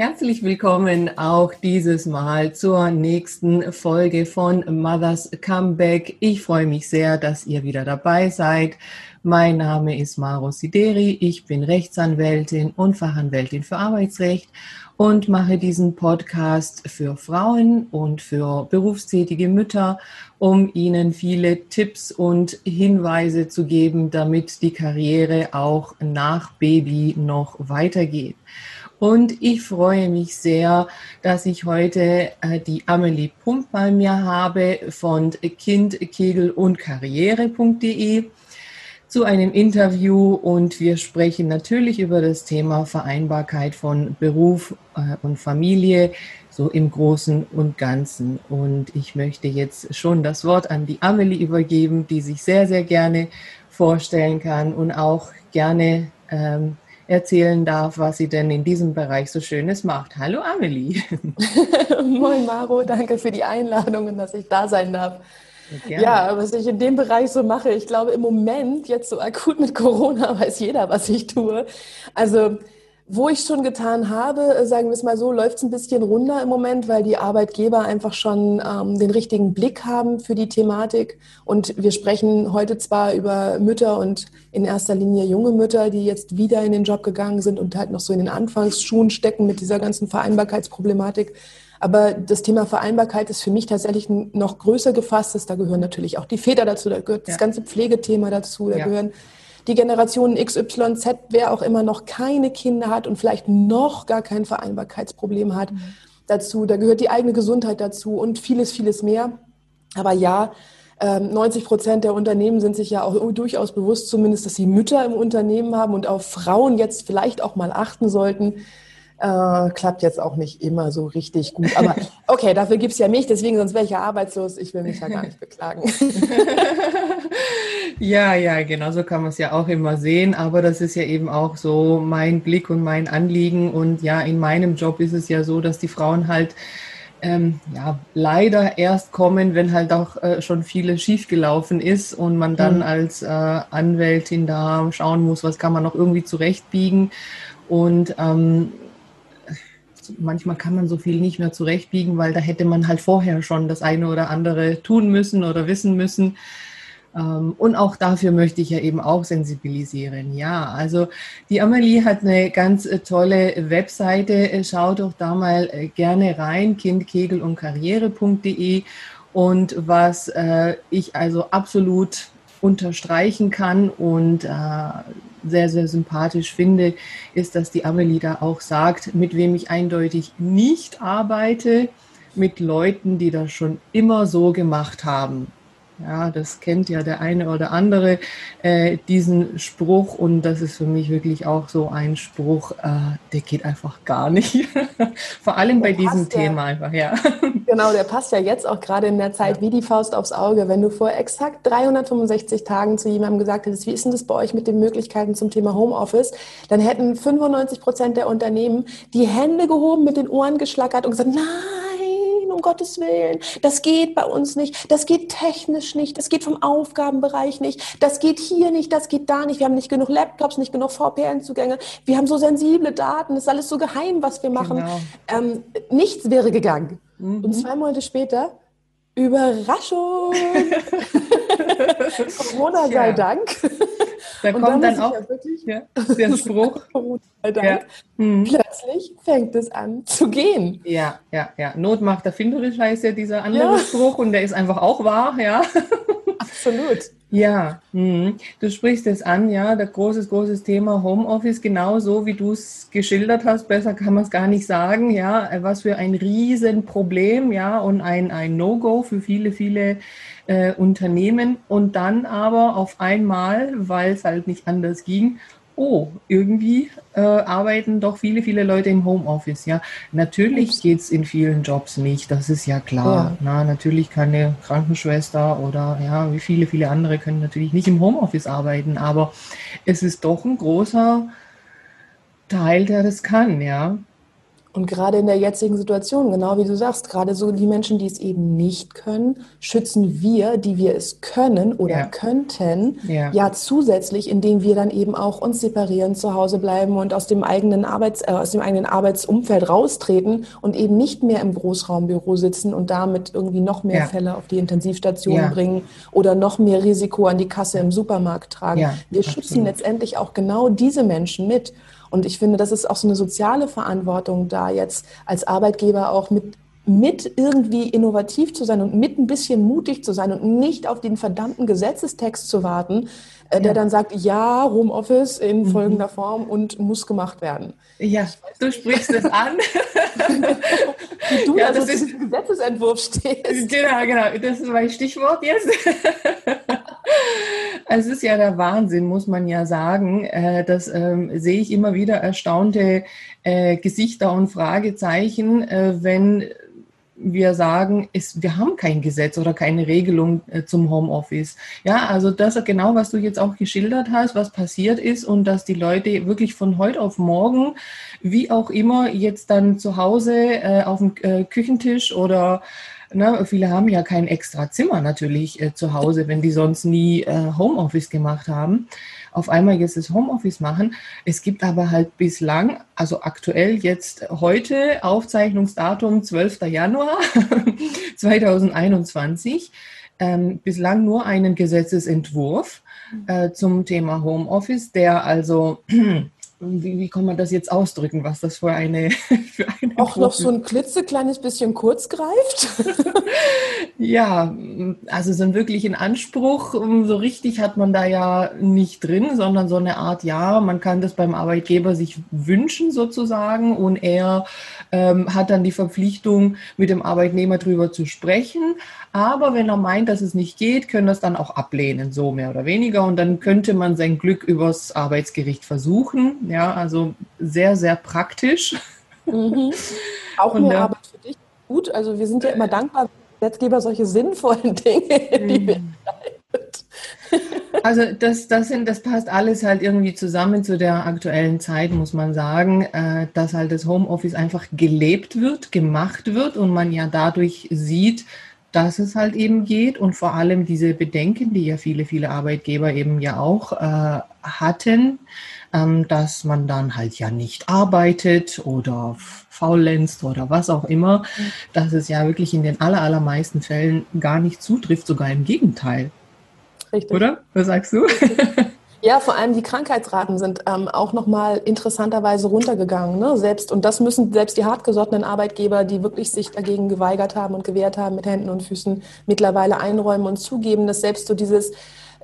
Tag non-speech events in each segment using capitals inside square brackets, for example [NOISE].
Herzlich willkommen auch dieses Mal zur nächsten Folge von Mothers Comeback. Ich freue mich sehr, dass ihr wieder dabei seid. Mein Name ist Maro Sideri. Ich bin Rechtsanwältin und Fachanwältin für Arbeitsrecht und mache diesen Podcast für Frauen und für berufstätige Mütter, um ihnen viele Tipps und Hinweise zu geben, damit die Karriere auch nach Baby noch weitergeht. Und ich freue mich sehr, dass ich heute äh, die Amelie Pump bei mir habe von Kind, Kegel und Karriere.de zu einem Interview und wir sprechen natürlich über das Thema Vereinbarkeit von Beruf äh, und Familie, so im Großen und Ganzen. Und ich möchte jetzt schon das Wort an die Amelie übergeben, die sich sehr, sehr gerne vorstellen kann und auch gerne ähm, erzählen darf, was sie denn in diesem Bereich so Schönes macht. Hallo Amelie. [LAUGHS] Moin Maro, danke für die Einladung und dass ich da sein darf. Gerne. Ja, was ich in dem Bereich so mache, ich glaube im Moment, jetzt so akut mit Corona, [LAUGHS] weiß jeder, was ich tue. Also wo ich schon getan habe, äh, sagen wir es mal so, läuft es ein bisschen runter im Moment, weil die Arbeitgeber einfach schon ähm, den richtigen Blick haben für die Thematik. Und wir sprechen heute zwar über Mütter und in erster Linie junge Mütter, die jetzt wieder in den Job gegangen sind und halt noch so in den Anfangsschuhen stecken mit dieser ganzen Vereinbarkeitsproblematik. Aber das Thema Vereinbarkeit ist für mich tatsächlich noch größer gefasst. Da gehören natürlich auch die Väter dazu, da gehört ja. das ganze Pflegethema dazu, da ja. gehören die Generation XYZ, wer auch immer noch keine Kinder hat und vielleicht noch gar kein Vereinbarkeitsproblem hat, mhm. dazu. Da gehört die eigene Gesundheit dazu und vieles, vieles mehr. Aber ja, 90 ähm, Prozent der Unternehmen sind sich ja auch durchaus bewusst, zumindest, dass sie Mütter im Unternehmen haben und auf Frauen jetzt vielleicht auch mal achten sollten. Äh, klappt jetzt auch nicht immer so richtig gut. Aber [LAUGHS] okay, dafür gibt es ja mich, deswegen sonst wäre ich ja arbeitslos. Ich will mich ja gar nicht beklagen. [LAUGHS] ja, ja, genau so kann man es ja auch immer sehen. Aber das ist ja eben auch so mein Blick und mein Anliegen. Und ja, in meinem Job ist es ja so, dass die Frauen halt ähm, ja, leider erst kommen, wenn halt auch äh, schon vieles schiefgelaufen ist und man dann mhm. als äh, Anwältin da schauen muss, was kann man noch irgendwie zurechtbiegen. Und ähm, manchmal kann man so viel nicht mehr zurechtbiegen, weil da hätte man halt vorher schon das eine oder andere tun müssen oder wissen müssen. Ähm, und auch dafür möchte ich ja eben auch sensibilisieren. Ja, also die Amelie hat eine ganz äh, tolle Webseite. Schaut doch da mal äh, gerne rein, kindkegel und karriere.de. Und was äh, ich also absolut unterstreichen kann und sehr, sehr sympathisch finde, ist, dass die Amelie da auch sagt, mit wem ich eindeutig nicht arbeite, mit Leuten, die das schon immer so gemacht haben. Ja, das kennt ja der eine oder andere, äh, diesen Spruch. Und das ist für mich wirklich auch so ein Spruch, äh, der geht einfach gar nicht. [LAUGHS] Vor allem der bei diesem ja, Thema einfach, ja. [LAUGHS] Genau, der passt ja jetzt auch gerade in der Zeit ja. wie die Faust aufs Auge. Wenn du vor exakt 365 Tagen zu jemandem gesagt hättest, wie ist denn das bei euch mit den Möglichkeiten zum Thema Homeoffice, dann hätten 95 Prozent der Unternehmen die Hände gehoben, mit den Ohren geschlackert und gesagt, nein, um Gottes Willen, das geht bei uns nicht, das geht technisch nicht, das geht vom Aufgabenbereich nicht, das geht hier nicht, das geht da nicht, wir haben nicht genug Laptops, nicht genug VPN-Zugänge, wir haben so sensible Daten, das ist alles so geheim, was wir machen. Genau. Ähm, nichts wäre gegangen. Mhm. Und zwei Monate später Überraschung! [LAUGHS] Corona sei ja. Dank. Da kommt dann, dann auch ja wirklich, ja, [LAUGHS] der [LAUGHS] Spruch. Sei Dank. Ja. Mhm. Plötzlich fängt es an zu gehen. Ja, ja, ja. Not macht erfinderisch heißt ja dieser andere Spruch und der ist einfach auch wahr, ja. [LAUGHS] Absolut. Ja, mh. du sprichst es an, ja, der großes, großes Thema Homeoffice, genauso wie du es geschildert hast, besser kann man es gar nicht sagen, ja, was für ein Riesenproblem, ja, und ein, ein No-Go für viele, viele äh, Unternehmen und dann aber auf einmal, weil es halt nicht anders ging, oh, irgendwie äh, arbeiten doch viele, viele Leute im Homeoffice. Ja, natürlich geht es in vielen Jobs nicht, das ist ja klar. Ja. Na, natürlich kann eine Krankenschwester oder ja, wie viele, viele andere können natürlich nicht im Homeoffice arbeiten, aber es ist doch ein großer Teil, der das kann, ja. Und gerade in der jetzigen Situation, genau wie du sagst, gerade so die Menschen, die es eben nicht können, schützen wir, die wir es können oder ja. könnten, ja. ja. zusätzlich, indem wir dann eben auch uns separieren, zu Hause bleiben und aus dem eigenen Arbeits, äh, aus dem eigenen Arbeitsumfeld raustreten und eben nicht mehr im Großraumbüro sitzen und damit irgendwie noch mehr ja. Fälle auf die Intensivstation bringen oder noch mehr Risiko an die Kasse im Supermarkt tragen. wir schützen letztendlich auch genau diese Menschen mit. Und ich finde, das ist auch so eine soziale Verantwortung da jetzt als Arbeitgeber auch mit mit irgendwie innovativ zu sein und mit ein bisschen mutig zu sein und nicht auf den verdammten Gesetzestext zu warten, der ja. dann sagt, ja, Homeoffice in mhm. folgender Form und muss gemacht werden. Ja, du sprichst es an. [LAUGHS] Wie du ja, also das ist Gesetzesentwurf stehst. Genau, genau. Das ist mein Stichwort jetzt. [LAUGHS] Es ist ja der Wahnsinn, muss man ja sagen. Äh, das ähm, sehe ich immer wieder erstaunte äh, Gesichter und Fragezeichen, äh, wenn wir sagen, ist, wir haben kein Gesetz oder keine Regelung äh, zum Homeoffice. Ja, also das genau, was du jetzt auch geschildert hast, was passiert ist und dass die Leute wirklich von heute auf morgen, wie auch immer, jetzt dann zu Hause äh, auf dem äh, Küchentisch oder Ne, viele haben ja kein extra Zimmer natürlich äh, zu Hause, wenn die sonst nie äh, Homeoffice gemacht haben. Auf einmal jetzt das Homeoffice machen. Es gibt aber halt bislang, also aktuell jetzt heute, Aufzeichnungsdatum 12. Januar [LAUGHS] 2021, ähm, bislang nur einen Gesetzesentwurf äh, zum Thema Homeoffice, der also [CLEARS THROAT] wie, wie kann man das jetzt ausdrücken, was das für eine. [LAUGHS] Für eine Auch noch so ein klitzekleines bisschen kurz greift? [LAUGHS] ja, also so einen wirklichen Anspruch, so richtig hat man da ja nicht drin, sondern so eine Art, ja, man kann das beim Arbeitgeber sich wünschen sozusagen und er ähm, hat dann die Verpflichtung, mit dem Arbeitnehmer drüber zu sprechen. Aber wenn er meint, dass es nicht geht, können das dann auch ablehnen, so mehr oder weniger. Und dann könnte man sein Glück übers Arbeitsgericht versuchen. Ja, also sehr, sehr praktisch. Mhm. [LAUGHS] Auch Und, mehr Arbeit für dich. Gut, also wir sind ja immer dankbar, Gesetzgeber solche sinnvollen [LAUGHS] Dinge, die wir mhm. [LAUGHS] Also das, das, sind, das passt alles halt irgendwie zusammen zu der aktuellen Zeit, muss man sagen, äh, dass halt das Homeoffice einfach gelebt wird, gemacht wird und man ja dadurch sieht, dass es halt eben geht und vor allem diese Bedenken, die ja viele, viele Arbeitgeber eben ja auch äh, hatten, ähm, dass man dann halt ja nicht arbeitet oder faulenzt oder was auch immer, dass es ja wirklich in den allermeisten Fällen gar nicht zutrifft, sogar im Gegenteil. Richtig. Oder? Was sagst du? Ja, vor allem die Krankheitsraten sind ähm, auch nochmal interessanterweise runtergegangen. Ne? Selbst, und das müssen selbst die hartgesottenen Arbeitgeber, die wirklich sich dagegen geweigert haben und gewehrt haben mit Händen und Füßen, mittlerweile einräumen und zugeben, dass selbst so dieses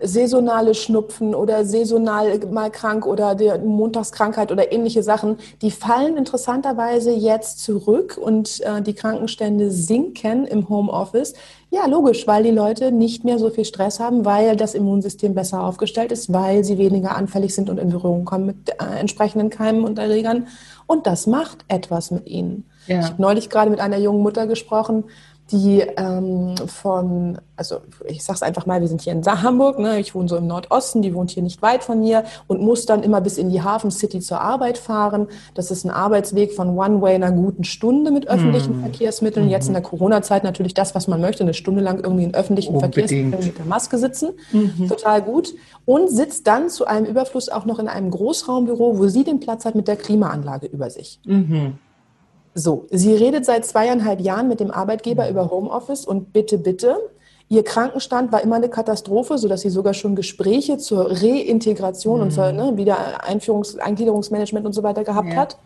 saisonale Schnupfen oder saisonal mal krank oder der Montagskrankheit oder ähnliche Sachen, die fallen interessanterweise jetzt zurück und äh, die Krankenstände sinken im Homeoffice. Ja, logisch, weil die Leute nicht mehr so viel Stress haben, weil das Immunsystem besser aufgestellt ist, weil sie weniger anfällig sind und in Berührung kommen mit äh, entsprechenden Keimen und Erregern. Und das macht etwas mit ihnen. Ja. Ich habe neulich gerade mit einer jungen Mutter gesprochen, die ähm, von, also ich sage es einfach mal, wir sind hier in Hamburg, ne? ich wohne so im Nordosten, die wohnt hier nicht weit von mir und muss dann immer bis in die Hafen City zur Arbeit fahren. Das ist ein Arbeitsweg von One Way einer guten Stunde mit öffentlichen mhm. Verkehrsmitteln. Jetzt in der Corona-Zeit natürlich das, was man möchte, eine Stunde lang irgendwie in öffentlichen Unbedingt. Verkehrsmitteln mit der Maske sitzen. Mhm. Total gut. Und sitzt dann zu einem Überfluss auch noch in einem Großraumbüro, wo sie den Platz hat mit der Klimaanlage über sich. Mhm. So, sie redet seit zweieinhalb Jahren mit dem Arbeitgeber mhm. über Homeoffice und bitte, bitte. Ihr Krankenstand war immer eine Katastrophe, sodass sie sogar schon Gespräche zur Reintegration mhm. und zur ne, wieder Einführungs-, Eingliederungsmanagement und so weiter gehabt ja. hat.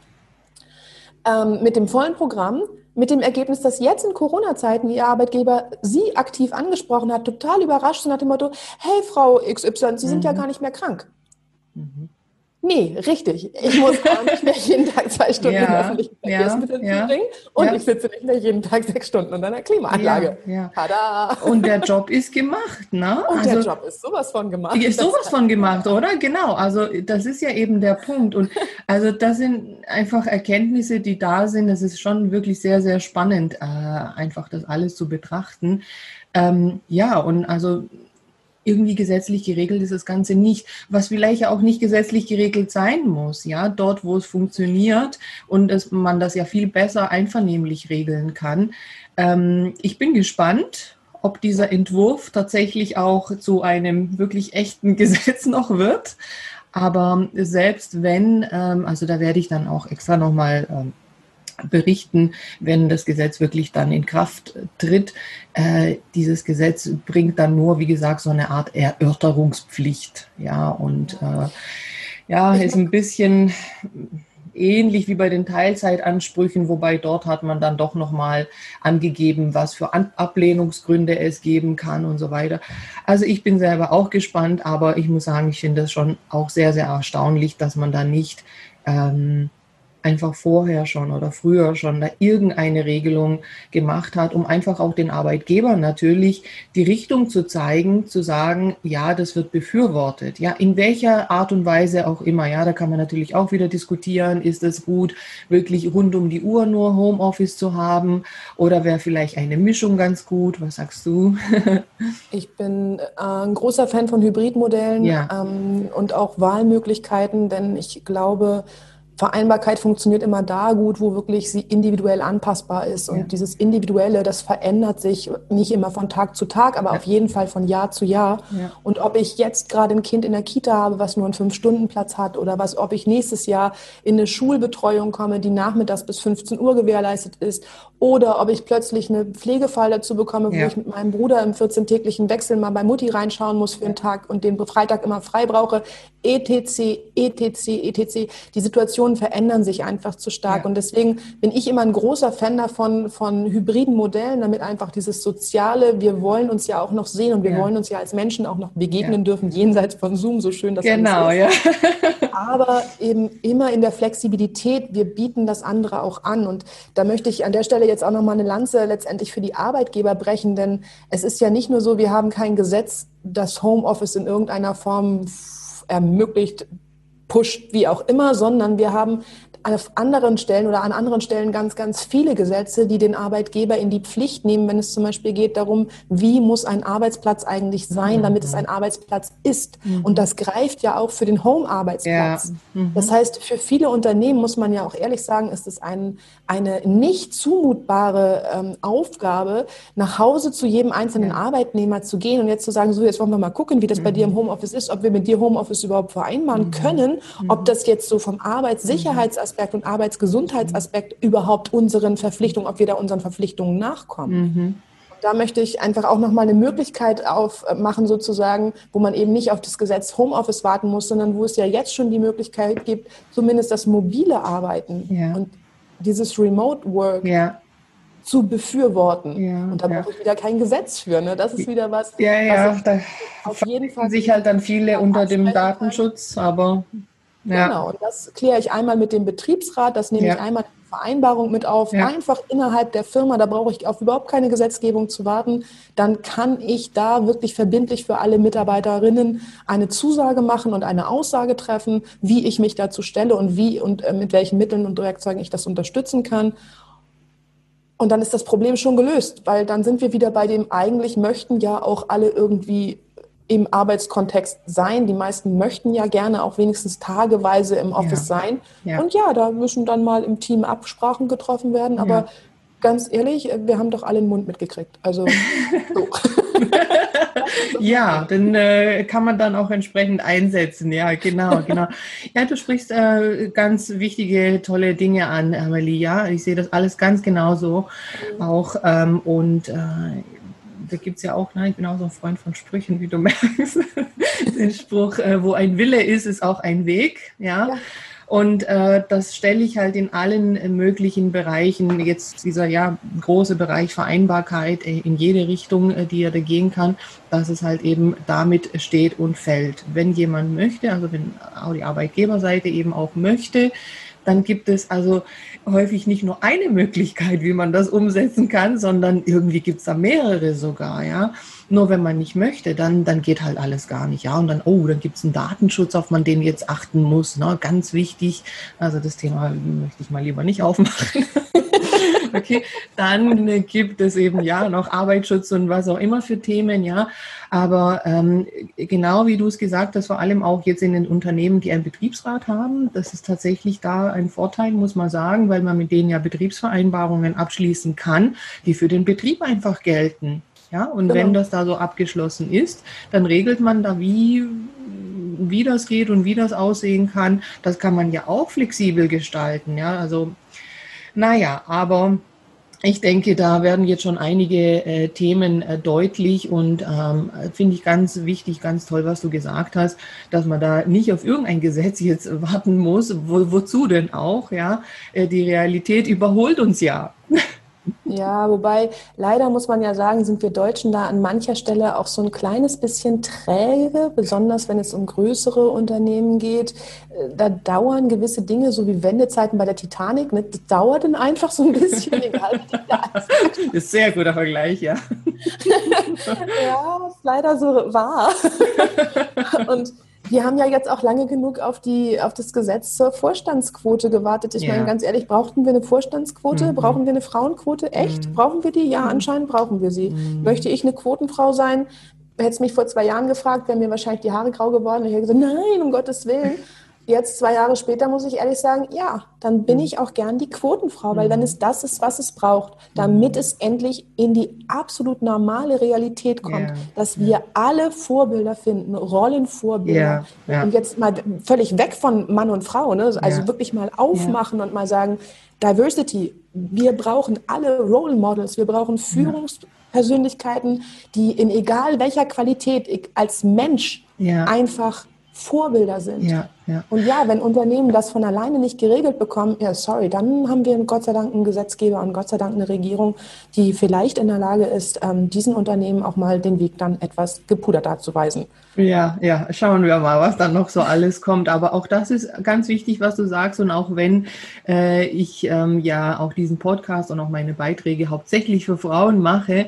Ähm, mit dem vollen Programm, mit dem Ergebnis, dass jetzt in Corona-Zeiten ihr Arbeitgeber sie aktiv angesprochen hat, total überrascht und nach dem Motto, hey Frau XY, Sie sind mhm. ja gar nicht mehr krank. Mhm. Nee, richtig. Ich muss [LAUGHS] auch nicht mehr jeden Tag zwei Stunden ja, in öffentlichen Verkehrsmitteln ja, zubringen und ja. ich sitze nicht mehr jeden Tag sechs Stunden unter einer Klimaanlage. Ja, ja. Und der Job ist gemacht, ne? [LAUGHS] Und also, der Job ist sowas von gemacht. Ist sowas von gemacht, oder? Genau. Also das ist ja eben der Punkt. Und [LAUGHS] also das sind einfach Erkenntnisse, die da sind. Es ist schon wirklich sehr, sehr spannend, äh, einfach das alles zu betrachten. Ähm, ja, und also irgendwie gesetzlich geregelt ist das Ganze nicht, was vielleicht auch nicht gesetzlich geregelt sein muss, ja, dort, wo es funktioniert und dass man das ja viel besser einvernehmlich regeln kann. Ähm, ich bin gespannt, ob dieser Entwurf tatsächlich auch zu einem wirklich echten [LAUGHS] Gesetz noch wird. Aber selbst wenn, ähm, also da werde ich dann auch extra nochmal ähm, berichten, wenn das Gesetz wirklich dann in Kraft tritt. Äh, dieses Gesetz bringt dann nur, wie gesagt, so eine Art Erörterungspflicht. Ja, und äh, ja, ist ein bisschen ähnlich wie bei den Teilzeitansprüchen, wobei dort hat man dann doch nochmal angegeben, was für Ablehnungsgründe es geben kann und so weiter. Also ich bin selber auch gespannt, aber ich muss sagen, ich finde das schon auch sehr, sehr erstaunlich, dass man da nicht ähm, einfach vorher schon oder früher schon da irgendeine Regelung gemacht hat, um einfach auch den Arbeitgebern natürlich die Richtung zu zeigen, zu sagen, ja, das wird befürwortet. Ja, in welcher Art und Weise auch immer. Ja, da kann man natürlich auch wieder diskutieren, ist es gut, wirklich rund um die Uhr nur Homeoffice zu haben oder wäre vielleicht eine Mischung ganz gut? Was sagst du? [LAUGHS] ich bin äh, ein großer Fan von Hybridmodellen ja. ähm, und auch Wahlmöglichkeiten, denn ich glaube, Vereinbarkeit funktioniert immer da gut, wo wirklich sie individuell anpassbar ist. Und ja. dieses Individuelle, das verändert sich nicht immer von Tag zu Tag, aber ja. auf jeden Fall von Jahr zu Jahr. Ja. Und ob ich jetzt gerade ein Kind in der Kita habe, was nur einen Fünf-Stunden-Platz hat, oder was, ob ich nächstes Jahr in eine Schulbetreuung komme, die nachmittags bis 15 Uhr gewährleistet ist, oder ob ich plötzlich eine Pflegefall dazu bekomme, wo ich mit meinem Bruder im 14-täglichen Wechsel mal bei Mutti reinschauen muss für einen Tag und den Freitag immer frei brauche, etc., etc., etc. Die Situationen verändern sich einfach zu stark. Ja. Und deswegen bin ich immer ein großer Fan davon, von hybriden Modellen, damit einfach dieses Soziale, wir wollen uns ja auch noch sehen und wir ja. wollen uns ja als Menschen auch noch begegnen ja. dürfen, jenseits von Zoom, so schön das genau, ist. Genau, ja. [LAUGHS] [LAUGHS] Aber eben immer in der Flexibilität, wir bieten das andere auch an. Und da möchte ich an der Stelle jetzt auch nochmal eine Lanze letztendlich für die Arbeitgeber brechen, denn es ist ja nicht nur so, wir haben kein Gesetz, das Homeoffice in irgendeiner Form ermöglicht, pusht, wie auch immer, sondern wir haben auf anderen Stellen oder an anderen Stellen ganz, ganz viele Gesetze, die den Arbeitgeber in die Pflicht nehmen, wenn es zum Beispiel geht darum, wie muss ein Arbeitsplatz eigentlich sein, damit es ein Arbeitsplatz ist. Mhm. Und das greift ja auch für den Home-Arbeitsplatz. Ja. Mhm. Das heißt, für viele Unternehmen muss man ja auch ehrlich sagen, ist es ein, eine nicht zumutbare ähm, Aufgabe, nach Hause zu jedem einzelnen. Arbeitnehmer zu gehen und jetzt zu sagen, so jetzt wollen wir mal gucken, wie das mhm. bei dir im Homeoffice ist, ob wir mit dir Homeoffice überhaupt vereinbaren mhm. können, ob mhm. das jetzt so vom Arbeitssicherheitsaspekt Arbeitsaspekt und Arbeitsgesundheitsaspekt überhaupt unseren Verpflichtungen, ob wir da unseren Verpflichtungen nachkommen. Mhm. Da möchte ich einfach auch nochmal eine Möglichkeit aufmachen, sozusagen, wo man eben nicht auf das Gesetz Homeoffice warten muss, sondern wo es ja jetzt schon die Möglichkeit gibt, zumindest das mobile Arbeiten ja. und dieses Remote Work ja zu befürworten. Ja, und da ja. brauche ich wieder kein Gesetz für. Ne? Das ist wieder was. Ja, ja, da auf jeden Fall sich halt dann viele unter dem Datenschutz, aber ja. Genau, und das kläre ich einmal mit dem Betriebsrat, das nehme ja. ich einmal in Vereinbarung mit auf, ja. einfach innerhalb der Firma, da brauche ich auf überhaupt keine Gesetzgebung zu warten, dann kann ich da wirklich verbindlich für alle Mitarbeiterinnen eine Zusage machen und eine Aussage treffen, wie ich mich dazu stelle und wie und äh, mit welchen Mitteln und Werkzeugen ich das unterstützen kann. Und dann ist das Problem schon gelöst, weil dann sind wir wieder bei dem, eigentlich möchten ja auch alle irgendwie im Arbeitskontext sein. Die meisten möchten ja gerne auch wenigstens tageweise im Office ja. sein. Ja. Und ja, da müssen dann mal im Team Absprachen getroffen werden. Aber ja. ganz ehrlich, wir haben doch alle den Mund mitgekriegt. Also [LAUGHS] so. [LAUGHS] ja, dann äh, kann man dann auch entsprechend einsetzen. Ja, genau, genau. [LAUGHS] Ja, du sprichst äh, ganz wichtige, tolle Dinge an, Amelie. Ja, ich sehe das alles ganz genauso mhm. auch. Ähm, und äh, da gibt es ja auch, nein, ich bin auch so ein Freund von Sprüchen, wie du [LAUGHS] merkst. Den Spruch, äh, wo ein Wille ist, ist auch ein Weg. Ja. ja. Und äh, das stelle ich halt in allen äh, möglichen Bereichen, jetzt dieser ja große Bereich Vereinbarkeit äh, in jede Richtung, äh, die er da gehen kann, dass es halt eben damit steht und fällt. Wenn jemand möchte, also wenn auch die Arbeitgeberseite eben auch möchte, dann gibt es also häufig nicht nur eine Möglichkeit, wie man das umsetzen kann, sondern irgendwie gibt es da mehrere sogar, ja. Nur wenn man nicht möchte, dann, dann geht halt alles gar nicht, ja. Und dann, oh, dann gibt es einen Datenschutz, auf man den jetzt achten muss, ne? ganz wichtig. Also das Thema möchte ich mal lieber nicht aufmachen. [LAUGHS] Okay, dann gibt es eben ja noch Arbeitsschutz und was auch immer für Themen, ja. Aber ähm, genau wie du es gesagt hast, vor allem auch jetzt in den Unternehmen, die einen Betriebsrat haben, das ist tatsächlich da ein Vorteil, muss man sagen, weil man mit denen ja Betriebsvereinbarungen abschließen kann, die für den Betrieb einfach gelten. Ja, und genau. wenn das da so abgeschlossen ist, dann regelt man da, wie, wie das geht und wie das aussehen kann. Das kann man ja auch flexibel gestalten. Ja, also, naja, aber ich denke, da werden jetzt schon einige äh, Themen äh, deutlich und ähm, finde ich ganz wichtig, ganz toll, was du gesagt hast, dass man da nicht auf irgendein Gesetz jetzt [LAUGHS] warten muss. Wo, wozu denn auch? Ja, äh, die Realität überholt uns ja. [LAUGHS] Ja, wobei leider muss man ja sagen, sind wir Deutschen da an mancher Stelle auch so ein kleines bisschen träge, besonders wenn es um größere Unternehmen geht. Äh, da dauern gewisse Dinge, so wie Wendezeiten bei der Titanic, ne? das dauert dann einfach so ein bisschen, [LAUGHS] egal wie da ist. [LAUGHS] Ist sehr guter Vergleich, ja. [LAUGHS] ja, ist leider so wahr. Und wir haben ja jetzt auch lange genug auf, die, auf das Gesetz zur Vorstandsquote gewartet. Ich ja. meine, ganz ehrlich, brauchten wir eine Vorstandsquote? Mhm. Brauchen wir eine Frauenquote? Echt? Mhm. Brauchen wir die? Ja, mhm. anscheinend brauchen wir sie. Mhm. Möchte ich eine Quotenfrau sein? Hätte mich vor zwei Jahren gefragt, wären mir wahrscheinlich die Haare grau geworden. Ich hätte gesagt, nein, um Gottes Willen. Jetzt, zwei Jahre später, muss ich ehrlich sagen, ja, dann bin mhm. ich auch gern die Quotenfrau, weil dann mhm. ist das, ist, was es braucht, damit es endlich in die absolut normale Realität kommt, yeah. dass wir alle Vorbilder finden, Rollenvorbilder. Yeah. Yeah. Und jetzt mal völlig weg von Mann und Frau, ne? also wirklich mal aufmachen und mal sagen, Diversity, wir brauchen alle Role Models, wir brauchen Führungspersönlichkeiten, die in egal welcher Qualität als Mensch einfach Vorbilder sind. Ja. Und ja, wenn Unternehmen das von alleine nicht geregelt bekommen, ja, sorry, dann haben wir Gott sei Dank einen Gesetzgeber und Gott sei Dank eine Regierung, die vielleicht in der Lage ist, ähm, diesen Unternehmen auch mal den Weg dann etwas gepudert darzuweisen. Ja, ja, schauen wir mal, was dann noch so alles kommt. Aber auch das ist ganz wichtig, was du sagst. Und auch wenn äh, ich ähm, ja auch diesen Podcast und auch meine Beiträge hauptsächlich für Frauen mache,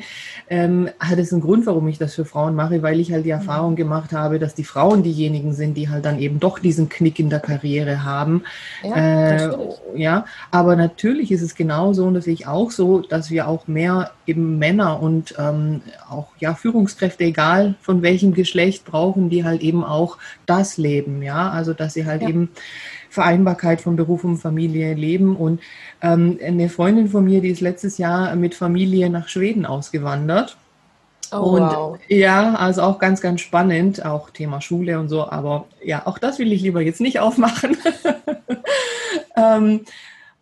ähm, hat es einen Grund, warum ich das für Frauen mache, weil ich halt die Erfahrung gemacht habe, dass die Frauen diejenigen sind, die halt dann eben doch diesen Knick in der Karriere haben. Ja, äh, ja aber natürlich ist es genauso und das sehe ich auch so, dass wir auch mehr eben Männer und ähm, auch ja Führungskräfte, egal von welchem Geschlecht, brauchen, die halt eben auch das leben, ja, also dass sie halt ja. eben Vereinbarkeit von Beruf und Familie leben. Und ähm, eine Freundin von mir, die ist letztes Jahr mit Familie nach Schweden ausgewandert. Oh, und wow. ja, also auch ganz, ganz spannend, auch Thema Schule und so, aber ja, auch das will ich lieber jetzt nicht aufmachen. [LAUGHS] ähm,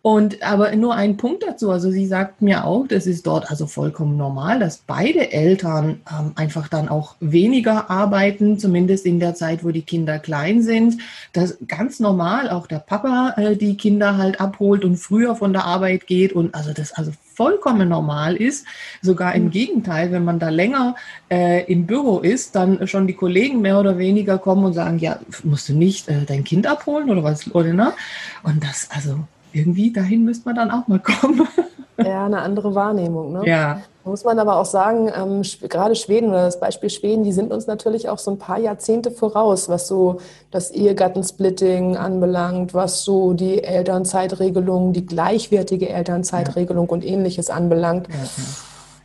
und aber nur ein Punkt dazu. Also sie sagt mir auch, das ist dort also vollkommen normal, dass beide Eltern ähm, einfach dann auch weniger arbeiten, zumindest in der Zeit, wo die Kinder klein sind. Das ganz normal, auch der Papa äh, die Kinder halt abholt und früher von der Arbeit geht und also das also vollkommen normal ist. Sogar im mhm. Gegenteil, wenn man da länger äh, im Büro ist, dann schon die Kollegen mehr oder weniger kommen und sagen, ja, musst du nicht äh, dein Kind abholen oder was, oder ne? Und das also irgendwie dahin müsste man dann auch mal kommen. [LAUGHS] Ja, eine andere Wahrnehmung. Ne? Ja. Muss man aber auch sagen, ähm, gerade Schweden oder das Beispiel Schweden, die sind uns natürlich auch so ein paar Jahrzehnte voraus, was so das Ehegattensplitting anbelangt, was so die Elternzeitregelung, die gleichwertige Elternzeitregelung ja. und ähnliches anbelangt. Ja, ja.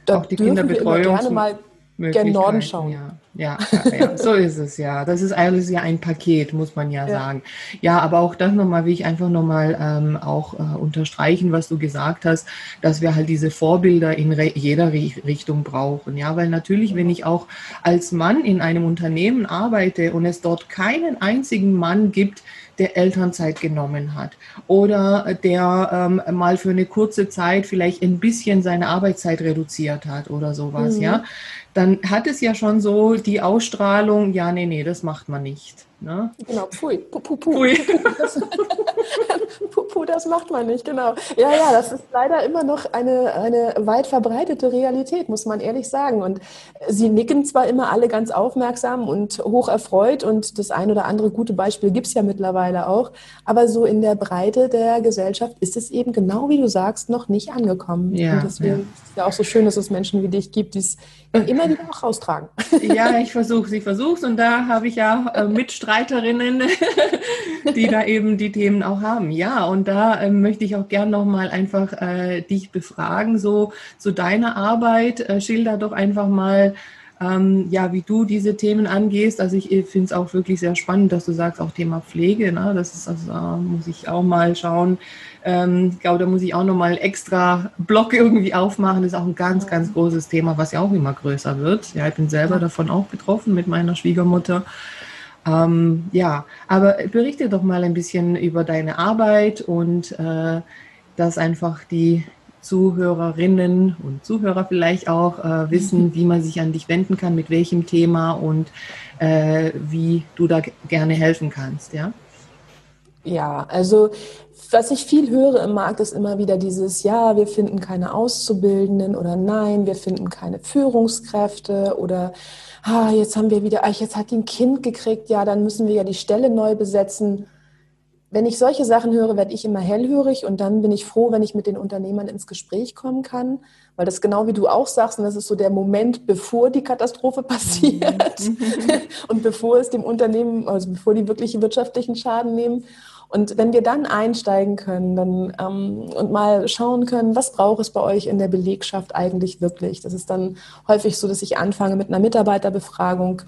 Da auch die Kinderbetreuung. Wir gerne mal gen Norden schauen. Ja. Ja, ja, [LAUGHS] so ist es ja. Das ist alles ja ein Paket, muss man ja, ja. sagen. Ja, aber auch das nochmal, will ich einfach nochmal ähm, auch äh, unterstreichen, was du gesagt hast, dass wir halt diese Vorbilder in jeder Richtung brauchen. Ja, weil natürlich, wenn ich auch als Mann in einem Unternehmen arbeite und es dort keinen einzigen Mann gibt, der Elternzeit genommen hat oder der ähm, mal für eine kurze Zeit vielleicht ein bisschen seine Arbeitszeit reduziert hat oder sowas, mhm. ja, dann hat es ja schon so die Ausstrahlung, ja, nee, nee, das macht man nicht. Ne? Genau, pfui, pu, pu, pu. Pui. Das, [LAUGHS] pu, pu, das macht man nicht, genau. Ja, ja, das ist leider immer noch eine, eine weit verbreitete Realität, muss man ehrlich sagen. Und sie nicken zwar immer alle ganz aufmerksam und hoch erfreut und das ein oder andere gute Beispiel gibt es ja mittlerweile auch, aber so in der Breite der Gesellschaft ist es eben genau wie du sagst, noch nicht angekommen. Ja, und deswegen ja. ist es ja auch so schön, dass es Menschen wie dich gibt, die es immer wieder auch raustragen. Ja, ich versuche, ich versuche es und da habe ich ja äh, Mitstreiter [LAUGHS] Mitstreiterinnen, [LAUGHS] die da eben die Themen auch haben. Ja, und da ähm, möchte ich auch gern nochmal einfach äh, dich befragen, so zu deiner Arbeit. Äh, schilder doch einfach mal, ähm, ja, wie du diese Themen angehst. Also ich finde es auch wirklich sehr spannend, dass du sagst, auch Thema Pflege, ne? das ist also, äh, muss ich auch mal schauen. Ähm, ich glaube, da muss ich auch nochmal extra Block irgendwie aufmachen. Das ist auch ein ganz, ganz großes Thema, was ja auch immer größer wird. Ja, ich bin selber davon auch betroffen mit meiner Schwiegermutter. Ähm, ja, aber berichte doch mal ein bisschen über deine Arbeit und äh, dass einfach die Zuhörerinnen und Zuhörer vielleicht auch äh, wissen, [LAUGHS] wie man sich an dich wenden kann, mit welchem Thema und äh, wie du da gerne helfen kannst, ja? Ja, also was ich viel höre im Markt ist immer wieder dieses, ja, wir finden keine Auszubildenden oder nein, wir finden keine Führungskräfte oder ah, jetzt haben wir wieder, ach, jetzt hat die ein Kind gekriegt, ja, dann müssen wir ja die Stelle neu besetzen wenn ich solche Sachen höre, werde ich immer hellhörig und dann bin ich froh, wenn ich mit den Unternehmern ins Gespräch kommen kann, weil das genau wie du auch sagst, und das ist so der Moment, bevor die Katastrophe passiert mhm. [LAUGHS] und bevor es dem Unternehmen, also bevor die wirklichen wirtschaftlichen Schaden nehmen. Und wenn wir dann einsteigen können dann, ähm, und mal schauen können, was braucht es bei euch in der Belegschaft eigentlich wirklich? Das ist dann häufig so, dass ich anfange mit einer Mitarbeiterbefragung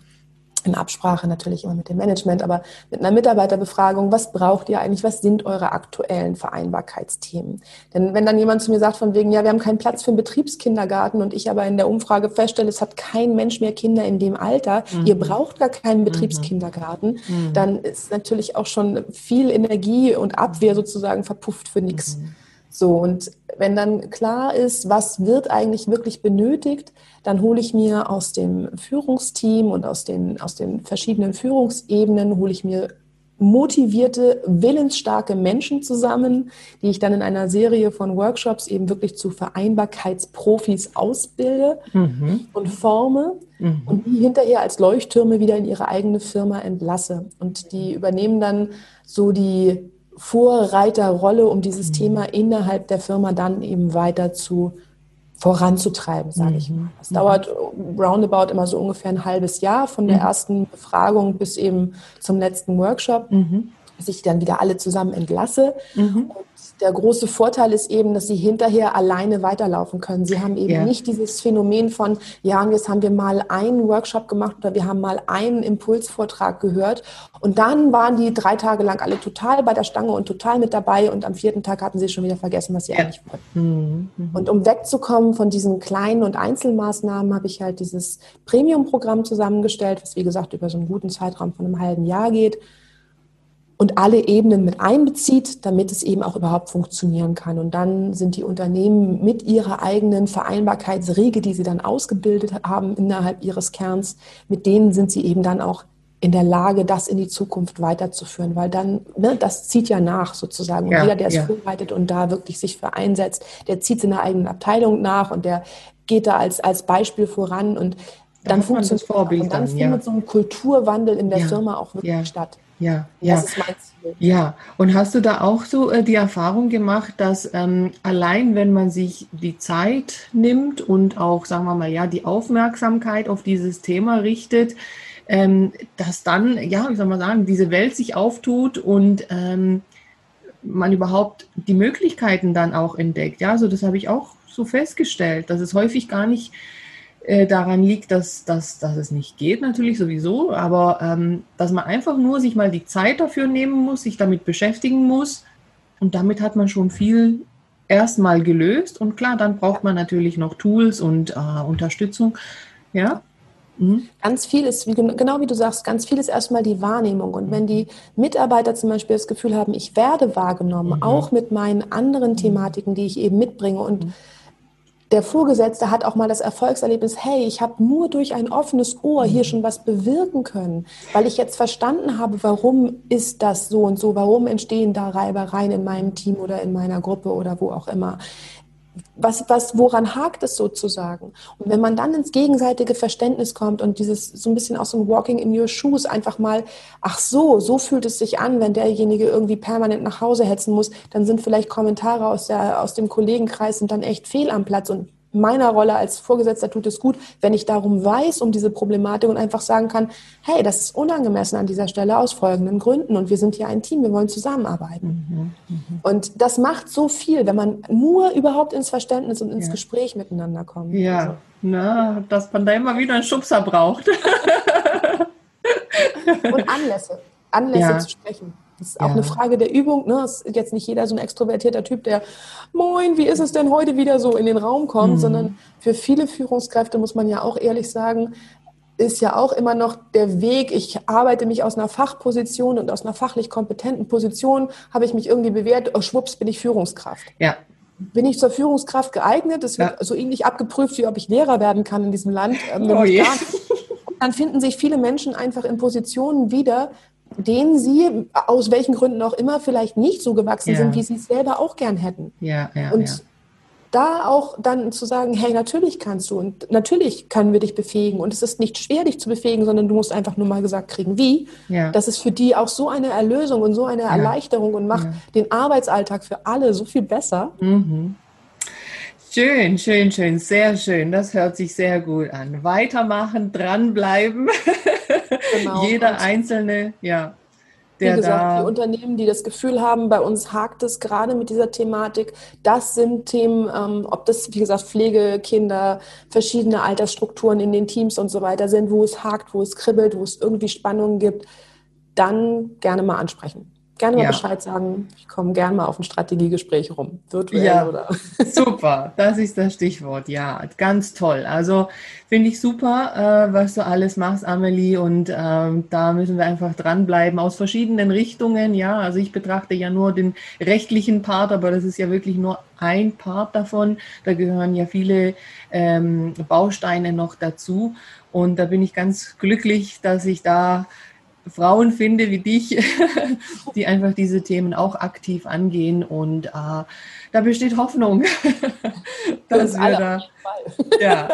in Absprache natürlich immer mit dem Management, aber mit einer Mitarbeiterbefragung, was braucht ihr eigentlich, was sind eure aktuellen Vereinbarkeitsthemen? Denn wenn dann jemand zu mir sagt von wegen, ja, wir haben keinen Platz für einen Betriebskindergarten und ich aber in der Umfrage feststelle, es hat kein Mensch mehr Kinder in dem Alter, mhm. ihr braucht gar keinen mhm. Betriebskindergarten, mhm. dann ist natürlich auch schon viel Energie und Abwehr sozusagen verpufft für nichts. Mhm. So, und wenn dann klar ist, was wird eigentlich wirklich benötigt, dann hole ich mir aus dem Führungsteam und aus den, aus den verschiedenen Führungsebenen, hole ich mir motivierte, willensstarke Menschen zusammen, die ich dann in einer Serie von Workshops eben wirklich zu Vereinbarkeitsprofis ausbilde mhm. und forme mhm. und die hinterher als Leuchttürme wieder in ihre eigene Firma entlasse. Und die übernehmen dann so die Vorreiterrolle, um dieses mhm. Thema innerhalb der Firma dann eben weiter zu voranzutreiben, sage ich mal. Es mhm. dauert roundabout immer so ungefähr ein halbes Jahr von der mhm. ersten Befragung bis eben zum letzten Workshop, mhm. dass ich dann wieder alle zusammen entlasse. Mhm. Und der große Vorteil ist eben, dass sie hinterher alleine weiterlaufen können. Sie haben eben ja. nicht dieses Phänomen von, ja, und jetzt haben wir mal einen Workshop gemacht oder wir haben mal einen Impulsvortrag gehört und dann waren die drei Tage lang alle total bei der Stange und total mit dabei und am vierten Tag hatten sie schon wieder vergessen, was sie ja. eigentlich wollten. Mhm. Mhm. Und um wegzukommen von diesen kleinen und Einzelmaßnahmen, habe ich halt dieses Premium-Programm zusammengestellt, was wie gesagt über so einen guten Zeitraum von einem halben Jahr geht und alle Ebenen mit einbezieht, damit es eben auch überhaupt funktionieren kann. Und dann sind die Unternehmen mit ihrer eigenen Vereinbarkeitsregel, die sie dann ausgebildet haben innerhalb ihres Kerns, mit denen sind sie eben dann auch in der Lage, das in die Zukunft weiterzuführen, weil dann, ne, das zieht ja nach sozusagen. Und ja, jeder, der es ja. vorbereitet und da wirklich sich für einsetzt, der zieht es in der eigenen Abteilung nach und der geht da als, als Beispiel voran und dann funktioniert das Vorbild und dann, dann findet ja. so ein Kulturwandel in der Firma auch wirklich statt. Ja, ja. Das ist mein Ziel. Ja, und hast du da auch so äh, die Erfahrung gemacht, dass ähm, allein wenn man sich die Zeit nimmt und auch, sagen wir mal, ja, die Aufmerksamkeit auf dieses Thema richtet, ähm, dass dann, ja, wie soll man sagen, diese Welt sich auftut und ähm, man überhaupt die Möglichkeiten dann auch entdeckt. Ja, so das habe ich auch so festgestellt, dass es häufig gar nicht äh, daran liegt, dass, dass, dass es nicht geht, natürlich sowieso, aber ähm, dass man einfach nur sich mal die Zeit dafür nehmen muss, sich damit beschäftigen muss und damit hat man schon viel erstmal gelöst und klar, dann braucht man natürlich noch Tools und äh, Unterstützung. Ja. Mhm. Ganz viel ist, wie, genau wie du sagst, ganz viel ist erstmal die Wahrnehmung. Und wenn die Mitarbeiter zum Beispiel das Gefühl haben, ich werde wahrgenommen, mhm. auch mit meinen anderen Thematiken, die ich eben mitbringe und mhm der Vorgesetzte hat auch mal das Erfolgserlebnis, hey, ich habe nur durch ein offenes Ohr hier schon was bewirken können, weil ich jetzt verstanden habe, warum ist das so und so, warum entstehen da Reibereien in meinem Team oder in meiner Gruppe oder wo auch immer. Was, was, woran hakt es sozusagen? Und wenn man dann ins gegenseitige Verständnis kommt und dieses so ein bisschen aus dem Walking in your shoes einfach mal, ach so, so fühlt es sich an, wenn derjenige irgendwie permanent nach Hause hetzen muss, dann sind vielleicht Kommentare aus, der, aus dem Kollegenkreis sind dann echt fehl am Platz und meiner Rolle als Vorgesetzter tut es gut, wenn ich darum weiß, um diese Problematik und einfach sagen kann, hey, das ist unangemessen an dieser Stelle aus folgenden Gründen und wir sind hier ein Team, wir wollen zusammenarbeiten. Mhm, mh. Und das macht so viel, wenn man nur überhaupt ins Verständnis und ins ja. Gespräch miteinander kommt. Ja, also. Na, dass man da immer wieder einen Schubser braucht. [LAUGHS] und Anlässe, Anlässe ja. zu sprechen. Das ist auch ja. eine Frage der Übung. Ne? Es ist jetzt nicht jeder so ein extrovertierter Typ, der, moin, wie ist es denn heute wieder so in den Raum kommt, mhm. sondern für viele Führungskräfte muss man ja auch ehrlich sagen, ist ja auch immer noch der Weg, ich arbeite mich aus einer Fachposition und aus einer fachlich kompetenten Position, habe ich mich irgendwie bewährt, oh, schwupps, bin ich Führungskraft. Ja. Bin ich zur Führungskraft geeignet? Das wird ja. so ähnlich abgeprüft, wie ob ich Lehrer werden kann in diesem Land. Ähm, oh je. Dann finden sich viele Menschen einfach in Positionen wieder, denen sie aus welchen Gründen auch immer vielleicht nicht so gewachsen ja. sind, wie sie es selber auch gern hätten. Ja, ja, und ja. da auch dann zu sagen, hey, natürlich kannst du und natürlich können wir dich befähigen und es ist nicht schwer, dich zu befähigen, sondern du musst einfach nur mal gesagt kriegen, wie. Ja. Das ist für die auch so eine Erlösung und so eine. Erleichterung und macht den Arbeitsalltag für alle so viel besser. Mhm. Schön, schön, schön, sehr schön. Das hört sich sehr gut an. Weitermachen, dranbleiben. [LAUGHS] Genau. Jeder und einzelne, ja. Der Wie gesagt, da die Unternehmen, die das Gefühl haben, bei uns hakt es gerade mit dieser Thematik, das sind Themen, ähm, ob das, wie gesagt, Pflege, Kinder, verschiedene Altersstrukturen in den Teams und so weiter sind, wo es hakt, wo es kribbelt, wo es irgendwie Spannungen gibt, dann gerne mal ansprechen gerne mal ja. Bescheid sagen. Ich komme gerne mal auf ein Strategiegespräch rum, virtuell ja, oder. [LAUGHS] Super, das ist das Stichwort. Ja, ganz toll. Also finde ich super, äh, was du alles machst, Amelie. Und ähm, da müssen wir einfach dranbleiben aus verschiedenen Richtungen. Ja, also ich betrachte ja nur den rechtlichen Part, aber das ist ja wirklich nur ein Part davon. Da gehören ja viele ähm, Bausteine noch dazu. Und da bin ich ganz glücklich, dass ich da Frauen finde wie dich, [LAUGHS] die einfach diese Themen auch aktiv angehen und äh, da besteht Hoffnung, [LAUGHS] dass wir da [LAUGHS] ja,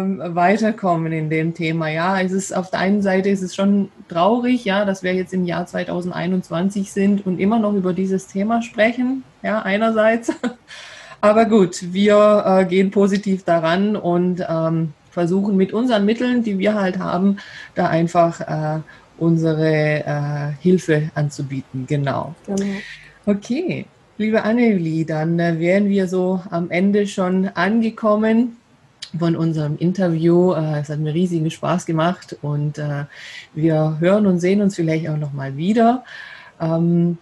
ähm, weiterkommen in dem Thema. Ja, es ist auf der einen Seite ist es schon traurig, ja, dass wir jetzt im Jahr 2021 sind und immer noch über dieses Thema sprechen. Ja, einerseits. Aber gut, wir äh, gehen positiv daran und ähm, versuchen mit unseren Mitteln, die wir halt haben, da einfach äh, unsere äh, Hilfe anzubieten. Genau. genau. Okay, liebe Annelie, dann äh, wären wir so am Ende schon angekommen von unserem Interview. Äh, es hat mir riesigen Spaß gemacht und äh, wir hören und sehen uns vielleicht auch noch mal wieder. Ähm,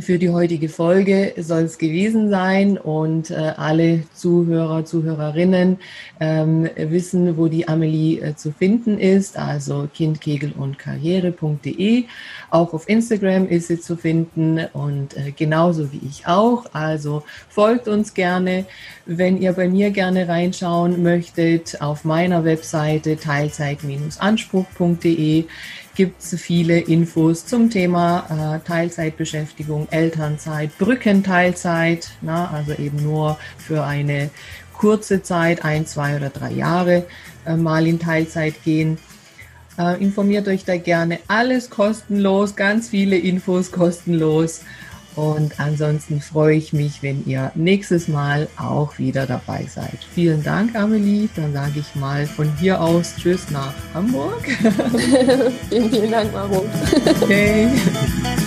für die heutige Folge soll es gewesen sein und äh, alle Zuhörer, Zuhörerinnen ähm, wissen, wo die Amelie äh, zu finden ist, also kindkegel und karriere.de. Auch auf Instagram ist sie zu finden und äh, genauso wie ich auch. Also folgt uns gerne. Wenn ihr bei mir gerne reinschauen möchtet, auf meiner Webseite teilzeit-anspruch.de gibt es viele Infos zum Thema äh, Teilzeitbeschäftigung, Elternzeit, Brückenteilzeit, na, also eben nur für eine kurze Zeit, ein, zwei oder drei Jahre äh, mal in Teilzeit gehen. Äh, informiert euch da gerne. Alles kostenlos, ganz viele Infos kostenlos. Und ansonsten freue ich mich, wenn ihr nächstes Mal auch wieder dabei seid. Vielen Dank, Amelie. Dann sage ich mal von hier aus Tschüss nach Hamburg. [LAUGHS] vielen, vielen Dank, Maro. Okay. [LAUGHS]